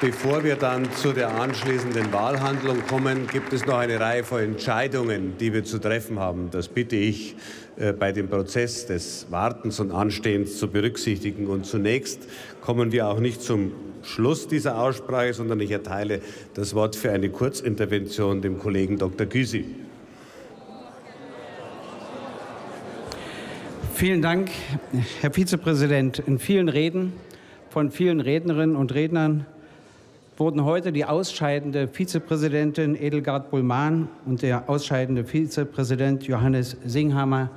Bevor wir dann zu der anschließenden Wahlhandlung kommen, gibt es noch eine Reihe von Entscheidungen, die wir zu treffen haben. Das bitte ich äh, bei dem Prozess des Wartens und Anstehens zu berücksichtigen. Und zunächst kommen wir auch nicht zum Schluss dieser Aussprache, sondern ich erteile das Wort für eine Kurzintervention dem Kollegen Dr. Gysi. Vielen Dank, Herr Vizepräsident. In vielen Reden von vielen Rednerinnen und Rednern wurden heute die ausscheidende Vizepräsidentin Edelgard Bullmann und der ausscheidende Vizepräsident Johannes Singhammer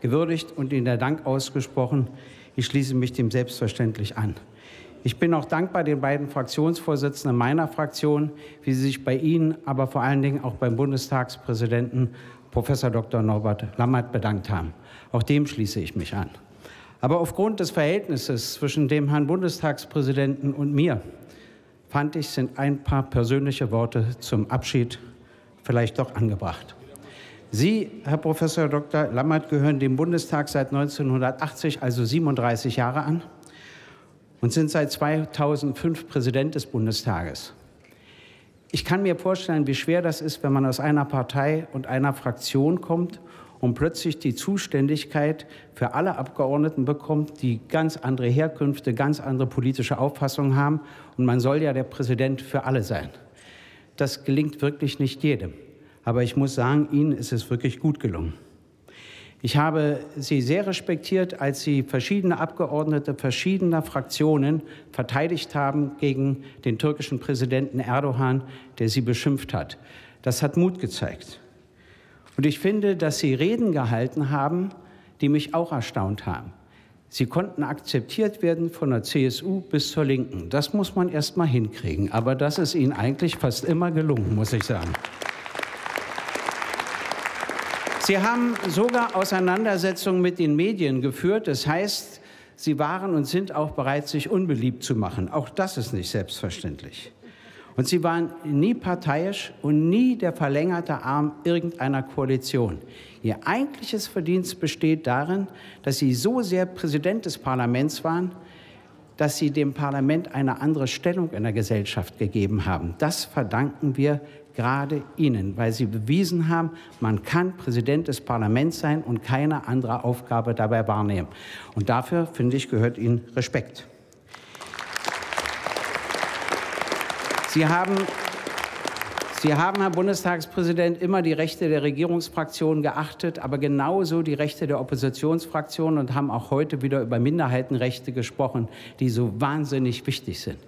gewürdigt und ihnen der Dank ausgesprochen. Ich schließe mich dem selbstverständlich an. Ich bin auch dankbar den beiden Fraktionsvorsitzenden meiner Fraktion, wie sie sich bei Ihnen, aber vor allen Dingen auch beim Bundestagspräsidenten Professor Dr. Norbert Lammert bedankt haben. Auch dem schließe ich mich an. Aber aufgrund des Verhältnisses zwischen dem Herrn Bundestagspräsidenten und mir fand ich, sind ein paar persönliche Worte zum Abschied vielleicht doch angebracht. Sie, Herr Professor Dr. Lammert, gehören dem Bundestag seit 1980, also 37 Jahre an, und sind seit 2005 Präsident des Bundestages. Ich kann mir vorstellen, wie schwer das ist, wenn man aus einer Partei und einer Fraktion kommt und plötzlich die Zuständigkeit für alle Abgeordneten bekommt, die ganz andere Herkünfte, ganz andere politische Auffassungen haben. Und man soll ja der Präsident für alle sein. Das gelingt wirklich nicht jedem. Aber ich muss sagen, Ihnen ist es wirklich gut gelungen. Ich habe Sie sehr respektiert, als Sie verschiedene Abgeordnete verschiedener Fraktionen verteidigt haben gegen den türkischen Präsidenten Erdogan, der Sie beschimpft hat. Das hat Mut gezeigt. Und ich finde, dass Sie Reden gehalten haben, die mich auch erstaunt haben. Sie konnten akzeptiert werden von der CSU bis zur Linken. Das muss man erst mal hinkriegen. Aber das ist Ihnen eigentlich fast immer gelungen, muss ich sagen. Sie haben sogar Auseinandersetzungen mit den Medien geführt. Das heißt, Sie waren und sind auch bereit, sich unbeliebt zu machen. Auch das ist nicht selbstverständlich. Und sie waren nie parteiisch und nie der verlängerte Arm irgendeiner Koalition. Ihr eigentliches Verdienst besteht darin, dass sie so sehr Präsident des Parlaments waren, dass sie dem Parlament eine andere Stellung in der Gesellschaft gegeben haben. Das verdanken wir gerade Ihnen, weil Sie bewiesen haben, man kann Präsident des Parlaments sein und keine andere Aufgabe dabei wahrnehmen. Und dafür, finde ich, gehört Ihnen Respekt. Sie haben, Sie haben, Herr Bundestagspräsident, immer die Rechte der Regierungsfraktionen geachtet, aber genauso die Rechte der Oppositionsfraktionen und haben auch heute wieder über Minderheitenrechte gesprochen, die so wahnsinnig wichtig sind.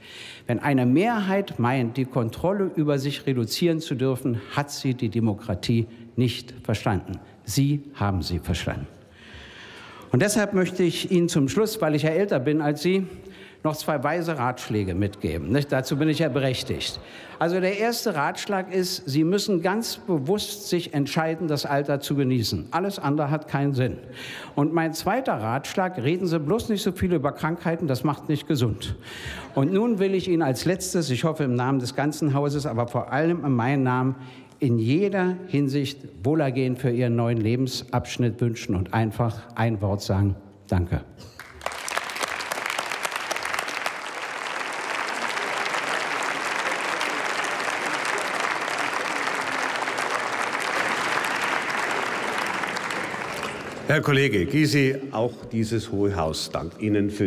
Wenn eine Mehrheit meint, die Kontrolle über sich reduzieren zu dürfen, hat sie die Demokratie nicht verstanden. Sie haben sie verstanden. Und deshalb möchte ich Ihnen zum Schluss, weil ich ja älter bin als Sie, noch zwei weise Ratschläge mitgeben. Nicht? Dazu bin ich ja berechtigt. Also der erste Ratschlag ist, Sie müssen ganz bewusst sich entscheiden, das Alter zu genießen. Alles andere hat keinen Sinn. Und mein zweiter Ratschlag, reden Sie bloß nicht so viel über Krankheiten, das macht nicht gesund. Und nun will ich Ihnen als letztes, ich hoffe im Namen des ganzen Hauses, aber vor allem in meinem Namen, in jeder Hinsicht Wohlergehen für Ihren neuen Lebensabschnitt wünschen und einfach ein Wort sagen. Danke. Herr Kollege Gysi, auch dieses Hohe Haus dankt Ihnen für